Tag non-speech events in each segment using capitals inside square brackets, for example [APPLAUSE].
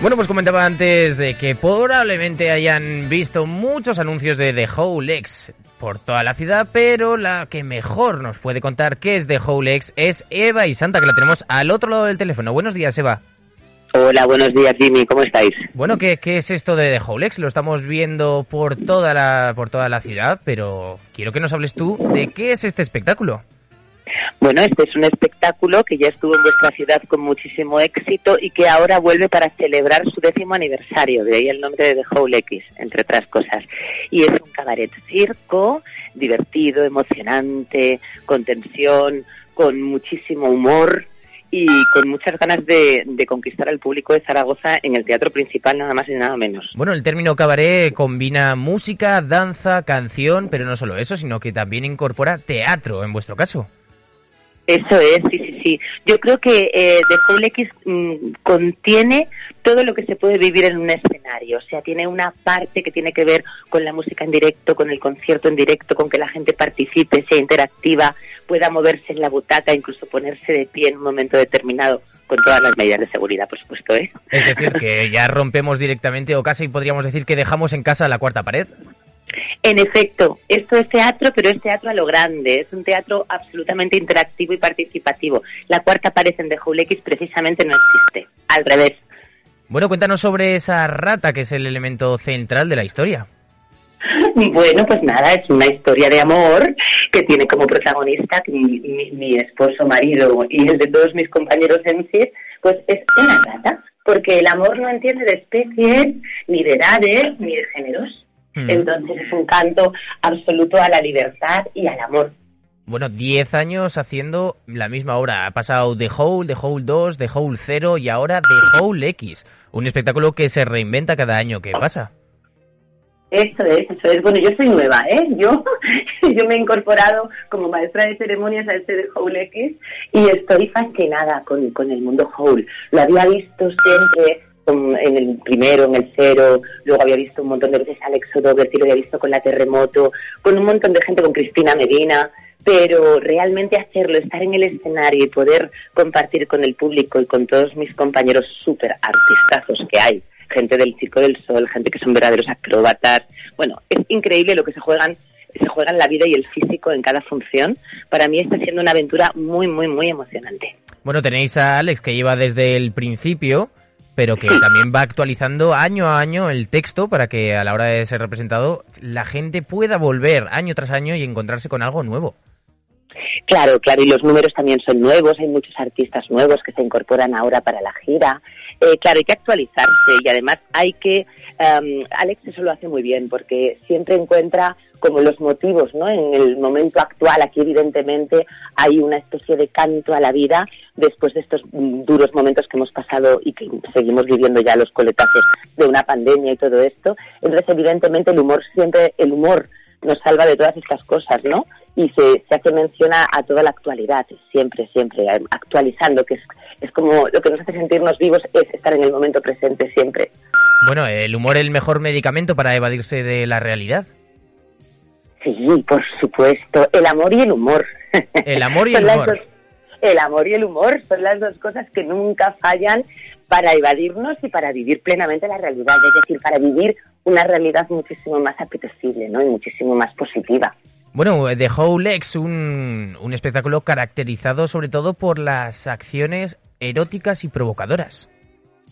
Bueno, pues comentaba antes de que probablemente hayan visto muchos anuncios de The Whole X por toda la ciudad, pero la que mejor nos puede contar qué es The Whole X es Eva y Santa, que la tenemos al otro lado del teléfono. Buenos días, Eva. Hola, buenos días, Jimmy. ¿Cómo estáis? Bueno, ¿qué, qué es esto de The Whole X? Lo estamos viendo por toda la por toda la ciudad, pero quiero que nos hables tú de qué es este espectáculo. Bueno, este es un espectáculo que ya estuvo en vuestra ciudad con muchísimo éxito y que ahora vuelve para celebrar su décimo aniversario, de ahí el nombre de The Whole X, entre otras cosas. Y es un cabaret circo, divertido, emocionante, con tensión, con muchísimo humor y con muchas ganas de, de, conquistar al público de Zaragoza en el teatro principal, nada más y nada menos. Bueno, el término cabaret combina música, danza, canción, pero no solo eso, sino que también incorpora teatro, en vuestro caso. Eso es, sí, sí, sí. Yo creo que eh, The Whole X mm, contiene todo lo que se puede vivir en un escenario. O sea, tiene una parte que tiene que ver con la música en directo, con el concierto en directo, con que la gente participe, sea interactiva, pueda moverse en la butaca, incluso ponerse de pie en un momento determinado con todas las medidas de seguridad, por supuesto. ¿eh? Es decir, que [LAUGHS] ya rompemos directamente, o casi podríamos decir que dejamos en casa la cuarta pared. En efecto, esto es teatro, pero es teatro a lo grande, es un teatro absolutamente interactivo y participativo. La cuarta pared en The Whole X precisamente no existe, al revés. Bueno, cuéntanos sobre esa rata que es el elemento central de la historia. Bueno, pues nada, es una historia de amor que tiene como protagonista mi, mi, mi esposo, marido y el de todos mis compañeros en sí, pues es una rata, porque el amor no entiende de especies, ni de edades, ni de géneros. Mm. Entonces es un canto absoluto a la libertad y al amor. Bueno, 10 años haciendo la misma obra. Ha pasado The Hole, The Hole 2, The Hole 0 y ahora The Hole X. Un espectáculo que se reinventa cada año que pasa. Eso es, eso es. Bueno, yo soy nueva, ¿eh? Yo, [LAUGHS] yo me he incorporado como maestra de ceremonias a este de Hole X y estoy fascinada con, con el mundo Hole. Lo había visto siempre en el primero, en el cero, luego había visto un montón de veces a Alex O'Dougherty, lo había visto con la Terremoto, con un montón de gente, con Cristina Medina, pero realmente hacerlo, estar en el escenario y poder compartir con el público y con todos mis compañeros súper artistazos que hay, gente del Circo del Sol, gente que son verdaderos acróbatas, bueno, es increíble lo que se juegan se juegan la vida y el físico en cada función. Para mí está siendo una aventura muy, muy, muy emocionante. Bueno, tenéis a Alex que lleva desde el principio pero que también va actualizando año a año el texto para que a la hora de ser representado la gente pueda volver año tras año y encontrarse con algo nuevo. Claro, claro, y los números también son nuevos, hay muchos artistas nuevos que se incorporan ahora para la gira. Eh, claro, hay que actualizarse y además hay que... Um, Alex eso lo hace muy bien porque siempre encuentra como los motivos, ¿no? En el momento actual, aquí evidentemente hay una especie de canto a la vida después de estos duros momentos que hemos pasado y que seguimos viviendo ya los coletazos de una pandemia y todo esto. Entonces, evidentemente, el humor siempre, el humor nos salva de todas estas cosas, ¿no? Y se, se hace mención a toda la actualidad, siempre, siempre, actualizando, que es, es como lo que nos hace sentirnos vivos es estar en el momento presente siempre. Bueno, el humor es el mejor medicamento para evadirse de la realidad. Sí, por supuesto. El amor y el humor. El amor y [LAUGHS] el humor. el amor y el humor son las dos cosas que nunca fallan para evadirnos y para vivir plenamente la realidad, es decir, para vivir una realidad muchísimo más apetecible ¿no? y muchísimo más positiva. Bueno, The Whole X, un, un espectáculo caracterizado sobre todo por las acciones eróticas y provocadoras.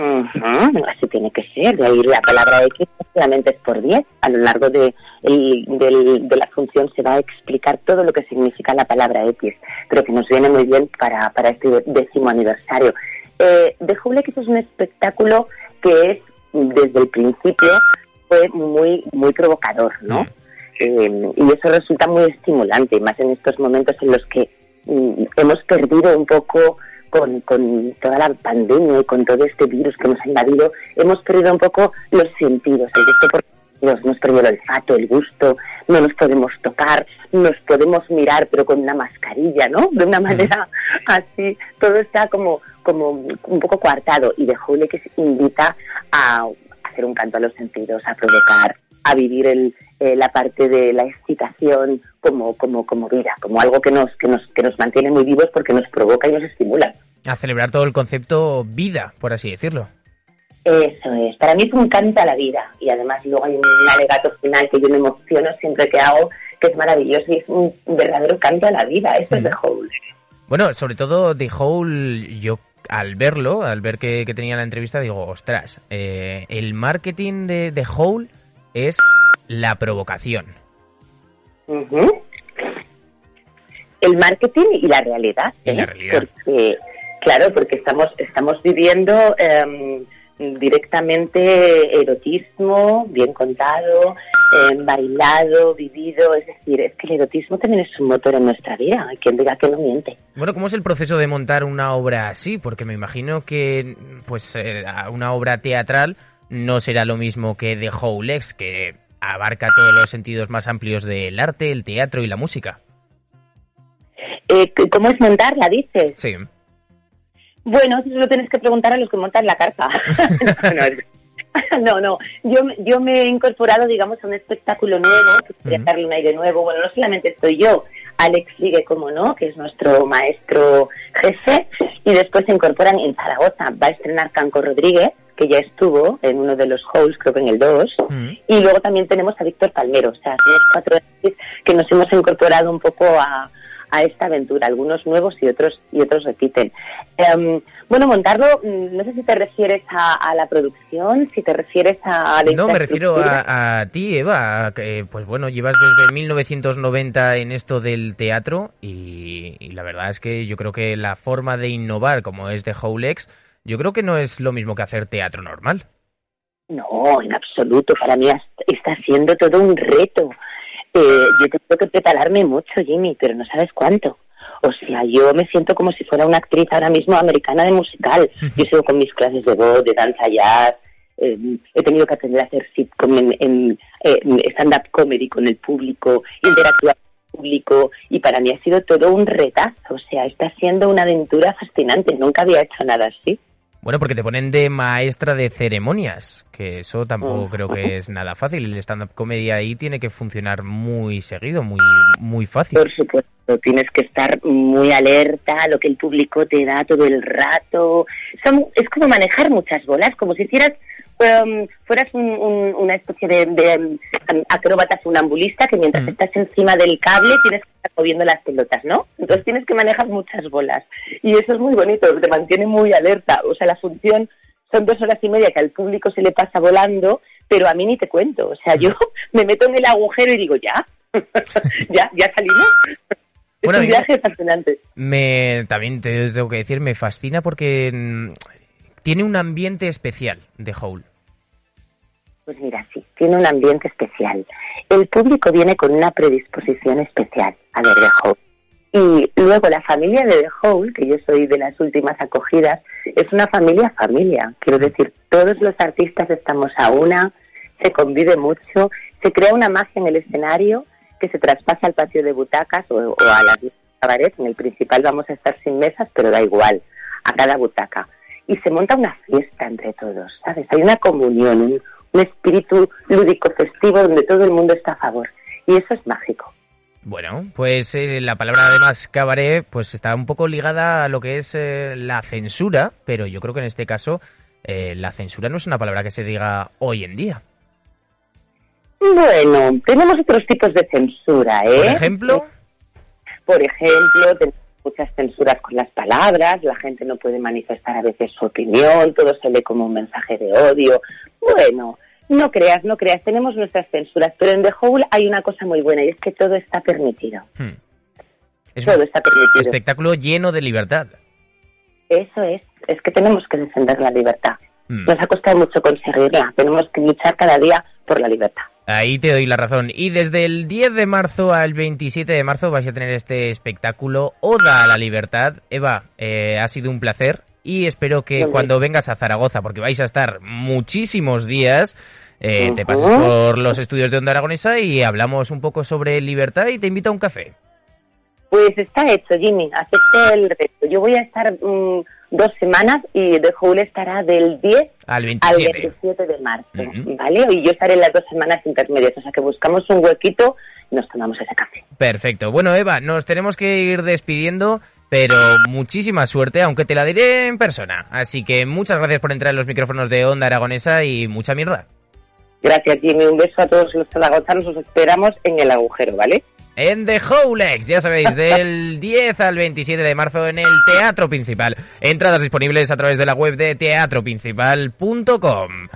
Así tiene que ser, de ahí la palabra X solamente es por 10. A lo largo de, de la función se va a explicar todo lo que significa la palabra X, pero que nos viene muy bien para, para este décimo aniversario. Eh, The Whole X es un espectáculo que es, desde el principio, fue muy, muy provocador, ¿no? Mm. Eh, y eso resulta muy estimulante, más en estos momentos en los que mm, hemos perdido un poco con, con toda la pandemia y con todo este virus que nos ha invadido, hemos perdido un poco los sentidos, el gusto por nos hemos perdido el olfato, el gusto, no nos podemos tocar, nos podemos mirar, pero con una mascarilla, ¿no? De una manera así, todo está como, como un poco coartado. Y de Jule que se invita a hacer un canto a los sentidos, a provocar, a vivir el, eh, la parte de la excitación como, como, como vida, como algo que nos, que, nos, que nos mantiene muy vivos porque nos provoca y nos estimula. A celebrar todo el concepto vida, por así decirlo. Eso es. Para mí es un canto a la vida. Y además luego hay un alegato final que yo me emociono siempre que hago, que es maravilloso y es un verdadero canto a la vida. Eso es The Hole. Bueno, sobre todo The Hole, yo al verlo, al ver que, tenía la entrevista, digo, ostras, eh, el marketing de The Hole es la provocación. El marketing y la realidad. Y la ¿eh? realidad. claro, porque estamos, estamos viviendo... Em, directamente erotismo, bien contado, eh, bailado, vivido, es decir, es que el erotismo también es un motor en nuestra vida, hay quien diga que no miente. Bueno, ¿cómo es el proceso de montar una obra así? Porque me imagino que pues eh, una obra teatral no será lo mismo que The Howlex, que abarca todos los sentidos más amplios del arte, el teatro y la música. Eh, ¿Cómo es montarla, dices? Sí. Bueno, eso lo tienes que preguntar a los que montan la carta. [LAUGHS] [LAUGHS] no, no, Yo, yo me he incorporado, digamos, a un espectáculo nuevo, que quería darle un aire nuevo. Bueno, no solamente estoy yo, Alex sigue como no, que es nuestro maestro jefe, y después se incorporan en Zaragoza. Va a estrenar Canco Rodríguez, que ya estuvo en uno de los halls, creo que en el 2, y luego también tenemos a Víctor Palmero, o sea, somos cuatro que nos hemos incorporado un poco a, a esta aventura, algunos nuevos y otros y otros repiten. Em, bueno, montarlo, mm, no sé si te refieres a, la producción, si te refieres a... no, me refiero a, ti, Eva, que, pues bueno, llevas desde 1990 en esto del teatro y, la verdad es que yo creo que la forma de innovar como es de Howlex, yo creo que no es lo mismo que hacer teatro normal. No, en absoluto. Para mí está siendo todo un reto. Eh, yo tengo que prepararme mucho, Jimmy, pero no sabes cuánto. O sea, yo me siento como si fuera una actriz ahora mismo americana de musical. Yo sigo con mis clases de voz, de danza jazz. Eh, he tenido que aprender a hacer sitcom en, stand-up comedy con el público, interactuar con el público. Y para mí ha sido todo un retazo. O sea, está siendo una aventura fascinante. Nunca había hecho nada así. Bueno, porque te ponen de maestra de ceremonias, que eso tampoco creo que es nada fácil. El stand-up comedy ahí tiene que funcionar muy seguido, muy, muy fácil. Por supuesto, tienes que estar muy alerta a lo que el público te da todo el rato. es como manejar muchas bolas, como si hicieras um, fueras una especie de, um, acróbata funambulista que mientras mm. estás encima del cable tienes que estar moviendo las pelotas, ¿no? Entonces tienes que manejar muchas bolas. Y eso es muy bonito, te mantiene muy alerta. O sea, la función son dos horas y media que al público se le pasa volando, pero a mí ni te cuento. O sea, yo [LAUGHS] me meto en el agujero y digo, ya, [LAUGHS] ya, ya salimos. [LAUGHS] es un viaje fascinante. Me, también te tengo que decir, me fascina porque mm, tiene un ambiente especial de Howl. Pues mira, sí, tiene un ambiente especial. El público viene con una predisposición especial a ver The Hole. Y luego la familia de The Hole, que yo soy de las últimas acogidas, es una familia familia. Quiero decir, todos los artistas estamos a una, se convive mucho, se crea una magia en el escenario que se traspasa al patio de butacas o, a la cabaret. En el principal vamos a estar sin mesas, pero da igual, a cada butaca. Y se monta una fiesta entre todos, ¿sabes? Hay una comunión, un, un espíritu lúdico festivo donde todo el mundo está a favor. Y eso es mágico. Bueno, pues eh, la palabra además cabaret pues está un poco ligada a lo que es eh, la censura, pero yo creo que en este caso eh, la censura no es una palabra que se diga hoy en día. Bueno, tenemos otros tipos de censura, ¿eh? Por ejemplo. Por ejemplo, tenemos muchas censuras con las palabras, la gente no puede manifestar a veces su opinión, todo se lee como un mensaje de odio. Bueno, no creas, no creas, tenemos nuestras censuras, pero en The Hole hay una cosa muy buena y es que todo está permitido. Hmm. Es todo un está permitido. Espectáculo lleno de libertad. Eso es, es que tenemos que defender la libertad. Hmm. Nos ha costado mucho conseguirla, tenemos que luchar cada día por la libertad. Ahí te doy la razón. Y desde el 10 de marzo al 27 de marzo vais a tener este espectáculo Oda a la Libertad. Eva, eh, ha sido un placer y espero que cuando vengas a Zaragoza, porque vais a estar muchísimos días, eh, te pases por los estudios de Onda Aragonesa y hablamos un poco sobre libertad y te invito a un café. Pues está hecho, Jimmy. Acepté el reto. Yo voy a estar mm, dos semanas y The Hole estará del 10 al 27, de marzo, ¿vale? Y yo estaré en las dos semanas intermedias. O sea que buscamos un huequito y nos tomamos ese café. Perfecto. Bueno, Eva, nos tenemos que ir despidiendo. Pero muchísima suerte, aunque te la diré en persona. Así que muchas gracias por entrar en los micrófonos de Onda Aragonesa y mucha mierda. Gracias, Jimmy. Un beso a todos los zaragozanos. Os esperamos en el agujero, ¿vale? En The Howlex, ya sabéis, del [LAUGHS] 10 al 27 de marzo en el Teatro Principal. Entradas disponibles a través de la web de teatroprincipal.com.